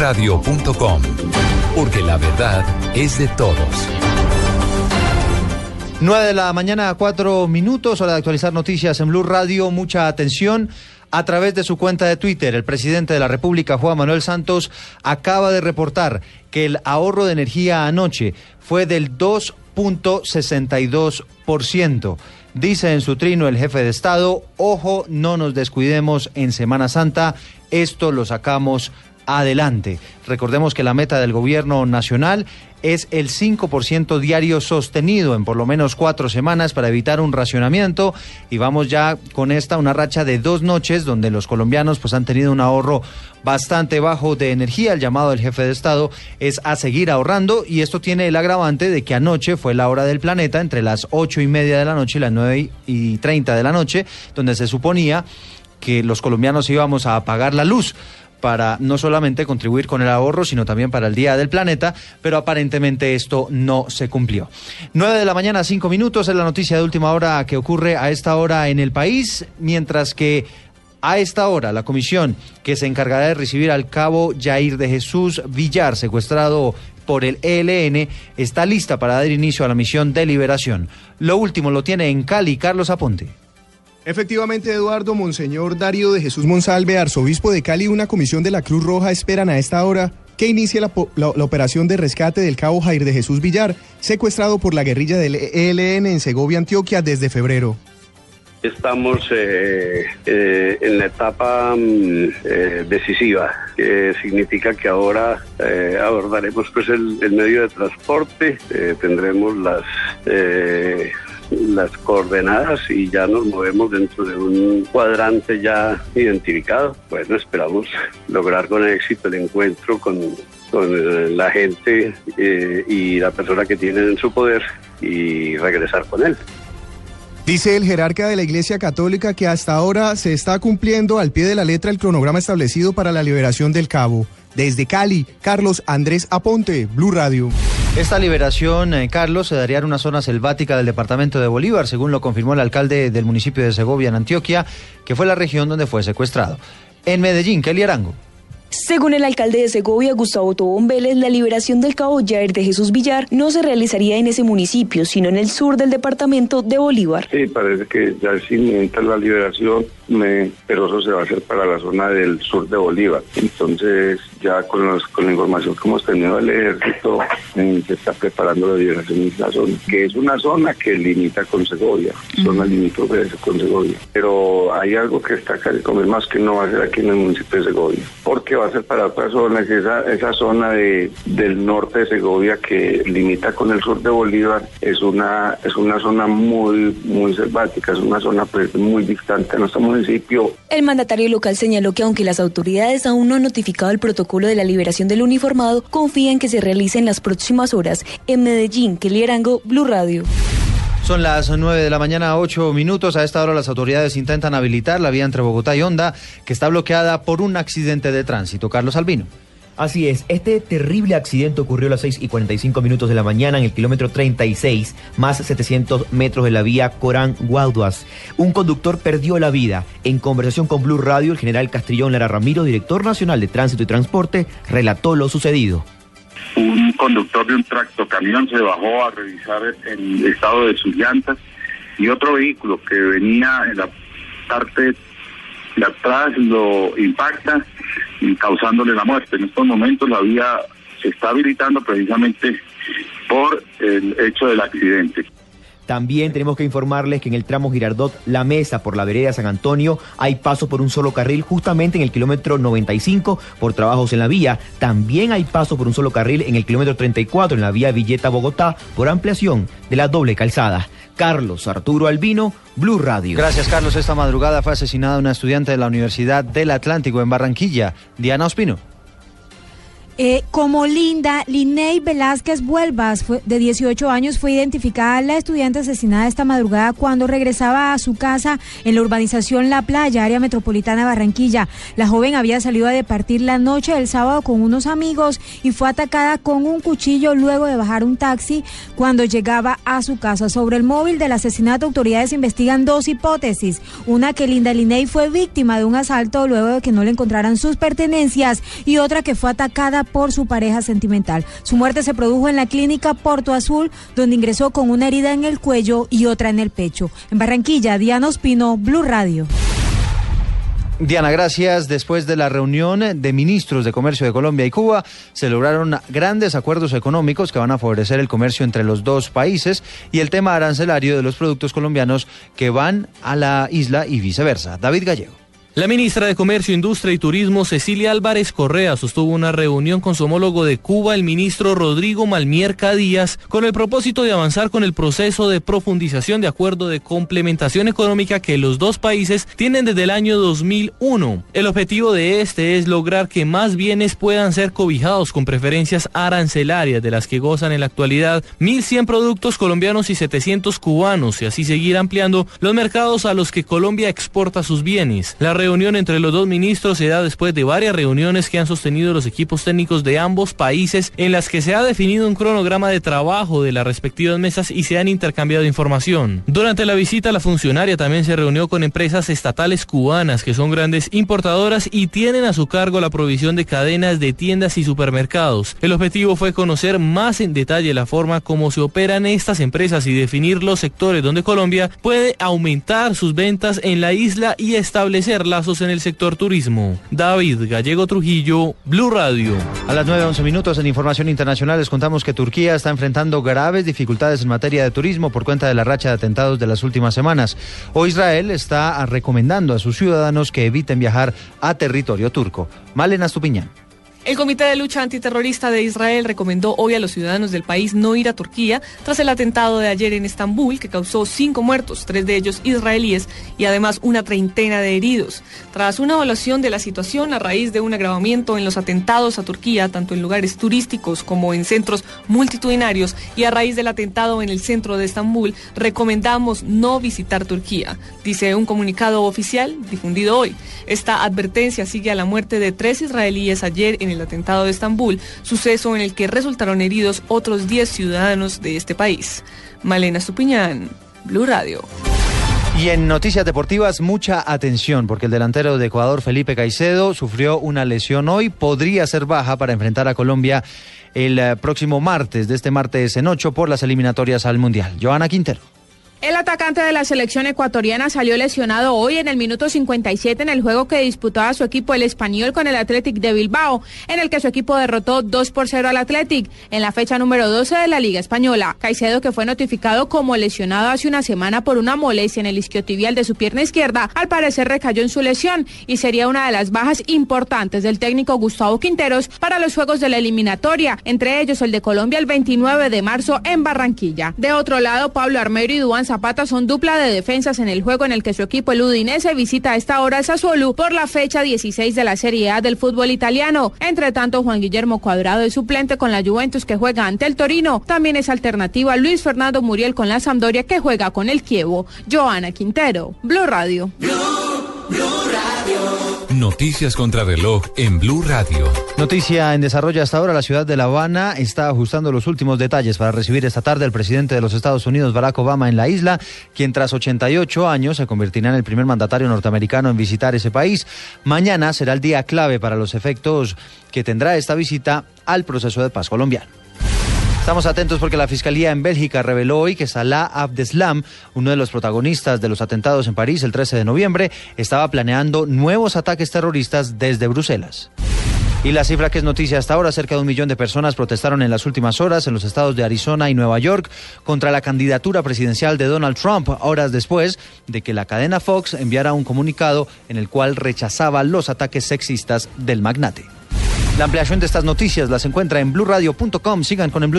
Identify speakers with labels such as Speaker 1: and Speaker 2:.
Speaker 1: bluradio.com, porque la verdad es de todos.
Speaker 2: 9 de la mañana, 4 minutos, hora de actualizar noticias en Blue Radio. Mucha atención. A través de su cuenta de Twitter, el presidente de la República, Juan Manuel Santos, acaba de reportar que el ahorro de energía anoche fue del 2.62%. Dice en su trino el jefe de Estado, ojo, no nos descuidemos en Semana Santa, esto lo sacamos adelante. Recordemos que la meta del gobierno nacional es el 5% diario sostenido en por lo menos cuatro semanas para evitar un racionamiento y vamos ya con esta una racha de dos noches donde los colombianos pues han tenido un ahorro bastante bajo de energía. El llamado del jefe de Estado es a seguir ahorrando y esto tiene el agravante de que anoche fue la hora del planeta entre las ocho y media de la noche y las nueve y treinta de la noche donde se suponía que los colombianos íbamos a apagar la luz para no solamente contribuir con el ahorro, sino también para el Día del Planeta, pero aparentemente esto no se cumplió. 9 de la mañana, 5 minutos, es la noticia de última hora que ocurre a esta hora en el país, mientras que a esta hora, la comisión que se encargará de recibir al cabo Jair de Jesús Villar, secuestrado por el ELN, está lista para dar inicio a la misión de liberación. Lo último lo tiene en Cali Carlos Aponte.
Speaker 3: Efectivamente, Eduardo, Monseñor Darío de Jesús Monsalve, arzobispo de Cali, una comisión de la Cruz Roja esperan a esta hora que inicie la, operación de rescate del cabo Jair de Jesús Villar, secuestrado por la guerrilla del ELN en Segovia, Antioquia, desde febrero.
Speaker 4: Estamos eh, eh, en la etapa mm, eh, decisiva, que significa que ahora abordaremos pues el, el, medio de transporte, tendremos las las coordenadas y ya nos movemos dentro de un cuadrante ya identificado. Bueno, esperamos lograr con éxito el encuentro con, con la gente eh, y la persona que tiene en su poder y regresar con él.
Speaker 3: Dice el jerarca de la Iglesia Católica que hasta ahora se está cumpliendo al pie de la letra el cronograma establecido para la liberación del cabo. Desde Cali, Carlos Andrés Aponte, Blue Radio.
Speaker 2: Esta liberación, eh, Carlos, se daría en una zona selvática del departamento de Bolívar, según lo confirmó el alcalde del municipio de Segovia, en Antioquia, que fue la región donde fue secuestrado. En Medellín, Kelly Arango.
Speaker 5: Según el alcalde de Segovia, Gustavo Tobón Vélez, la liberación del cabo Jair de Jesús Villar no se realizaría en ese municipio, sino en el sur del departamento de Bolívar.
Speaker 4: Sí, parece que ya es inminente la liberación, pero eso se va a hacer para la zona del sur de Bolívar. Entonces, ya con, los, con la información que hemos tenido del ejército, eh, se está preparando la liberación de esa zona, que es una zona que limita con Segovia, zona limítrofe con Segovia. Pero hay algo que está casi más que no va a ser aquí en el municipio de Segovia, porque va a ser para otras zonas, esa, esa zona de, del norte de Segovia que limita con el sur de Bolívar es una, es una zona muy, muy selvática, es una zona pues, muy distante de nuestro municipio.
Speaker 5: El mandatario local señaló que aunque las autoridades aún no han notificado el protocolo de la liberación del uniformado, confía en que se realice en las próximas horas. En Medellín, Kelly Arango, Blue Radio.
Speaker 2: Son las 9 de la mañana, 8 minutos. A esta hora las autoridades intentan habilitar la vía entre Bogotá y Honda, que está bloqueada por un accidente de tránsito. Carlos Albino.
Speaker 6: Así es, este terrible accidente ocurrió a las 6 y 45 minutos de la mañana en el kilómetro 36, más 700 metros de la vía Corán-Guauduas. Un conductor perdió la vida. En conversación con Blue Radio, el general Castrillón Lara Ramiro, director nacional de Tránsito y Transporte, relató lo sucedido
Speaker 7: conductor de un tractocamión se bajó a revisar el estado de sus llantas y otro vehículo que venía en la parte de atrás lo impacta causándole la muerte. En estos momentos la vía se está habilitando precisamente por el hecho del accidente.
Speaker 6: También tenemos que informarles que en el tramo Girardot La Mesa por la vereda San Antonio hay paso por un solo carril justamente en el kilómetro 95 por trabajos en la vía. También hay paso por un solo carril en el kilómetro 34 en la vía Villeta Bogotá por ampliación de la doble calzada. Carlos Arturo Albino, Blue Radio.
Speaker 2: Gracias, Carlos. Esta madrugada fue asesinada una estudiante de la Universidad del Atlántico en Barranquilla, Diana Ospino.
Speaker 8: Eh, como Linda, Linney Velázquez Vuelvas, de 18 años, fue identificada la estudiante asesinada esta madrugada cuando regresaba a su casa en la urbanización La Playa, área metropolitana Barranquilla. La joven había salido a departir la noche del sábado con unos amigos y fue atacada con un cuchillo luego de bajar un taxi cuando llegaba a su casa. Sobre el móvil del asesinato, autoridades investigan dos hipótesis. Una que Linda Linney fue víctima de un asalto luego de que no le encontraran sus pertenencias y otra que fue atacada por su pareja sentimental. Su muerte se produjo en la clínica Porto Azul, donde ingresó con una herida en el cuello y otra en el pecho. En Barranquilla, Diana Ospino, Blue Radio.
Speaker 2: Diana, gracias. Después de la reunión de ministros de comercio de Colombia y Cuba, se lograron grandes acuerdos económicos que van a favorecer el comercio entre los dos países y el tema arancelario de los productos colombianos que van a la isla y viceversa. David Gallego.
Speaker 9: La ministra de Comercio, Industria y Turismo, Cecilia Álvarez Correa, sostuvo una reunión con su homólogo de Cuba, el ministro Rodrigo Malmierca Díaz, con el propósito de avanzar con el proceso de profundización de acuerdo de complementación económica que los dos países tienen desde el año 2001. El objetivo de este es lograr que más bienes puedan ser cobijados con preferencias arancelarias de las que gozan en la actualidad 1.100 productos colombianos y 700 cubanos y así seguir ampliando los mercados a los que Colombia exporta sus bienes. La reunión entre los dos ministros se da después de varias reuniones que han sostenido los equipos técnicos de ambos países en las que se ha definido un cronograma de trabajo de las respectivas mesas y se han intercambiado información. Durante la visita la funcionaria también se reunió con empresas estatales cubanas que son grandes importadoras y tienen a su cargo la provisión de cadenas de tiendas y supermercados. El objetivo fue conocer más en detalle la forma como se operan estas empresas y definir los sectores donde Colombia puede aumentar sus ventas en la isla y establecer lazos en el sector turismo. David Gallego Trujillo, Blue Radio.
Speaker 2: A las 9.11 minutos en Información Internacional les contamos que Turquía está enfrentando graves dificultades en materia de turismo por cuenta de la racha de atentados de las últimas semanas. Hoy Israel está recomendando a sus ciudadanos que eviten viajar a territorio turco. Malena Stupiñán.
Speaker 10: El Comité de Lucha Antiterrorista de Israel recomendó hoy a los ciudadanos del país no ir a Turquía tras el atentado de ayer en Estambul que causó cinco muertos, tres de ellos israelíes y además una treintena de heridos. Tras una evaluación de la situación a raíz de un agravamiento en los atentados a Turquía, tanto en lugares turísticos como en centros multitudinarios y a raíz del atentado en el centro de Estambul, recomendamos no visitar Turquía, dice un comunicado oficial difundido hoy. Esta advertencia sigue a la muerte de tres israelíes ayer en el atentado de Estambul, suceso en el que resultaron heridos otros 10 ciudadanos de este país. Malena Stupiñán, Blue Radio.
Speaker 2: Y en noticias deportivas, mucha atención, porque el delantero de Ecuador, Felipe Caicedo, sufrió una lesión hoy, podría ser baja para enfrentar a Colombia el eh, próximo martes, de este martes en 8, por las eliminatorias al Mundial. Joana Quintero.
Speaker 11: El atacante de la selección ecuatoriana salió lesionado hoy en el minuto 57 en el juego que disputaba su equipo el español con el Athletic de Bilbao, en el que su equipo derrotó 2 por 0 al Athletic en la fecha número 12 de la Liga Española. Caicedo, que fue notificado como lesionado hace una semana por una molestia en el isquiotibial de su pierna izquierda, al parecer recayó en su lesión y sería una de las bajas importantes del técnico Gustavo Quinteros para los juegos de la eliminatoria, entre ellos el de Colombia el 29 de marzo en Barranquilla. De otro lado, Pablo Armero y Duan Zapata son dupla de defensas en el juego en el que su equipo el Udinese visita a esta hora el Sassuolo por la fecha 16 de la Serie A del fútbol italiano. Entre tanto, Juan Guillermo Cuadrado es suplente con la Juventus que juega ante el Torino. También es alternativa Luis Fernando Muriel con la Sampdoria que juega con el Kievo. Joana Quintero, Blue Radio.
Speaker 1: Noticias contra reloj en Blue Radio.
Speaker 2: Noticia en desarrollo hasta ahora. La ciudad de La Habana está ajustando los últimos detalles para recibir esta tarde al presidente de los Estados Unidos, Barack Obama, en la isla, quien tras 88 años se convertirá en el primer mandatario norteamericano en visitar ese país. Mañana será el día clave para los efectos que tendrá esta visita al proceso de paz colombiano. Estamos atentos porque la Fiscalía en Bélgica reveló hoy que Salah Abdeslam, uno de los protagonistas de los atentados en París el 13 de noviembre, estaba planeando nuevos ataques terroristas desde Bruselas. Y la cifra que es noticia hasta ahora, cerca de un millón de personas protestaron en las últimas horas en los estados de Arizona y Nueva York contra la candidatura presidencial de Donald Trump, horas después de que la cadena Fox enviara un comunicado en el cual rechazaba los ataques sexistas del magnate. La ampliación de estas noticias las encuentra en blurradio.com. Sigan con el Blue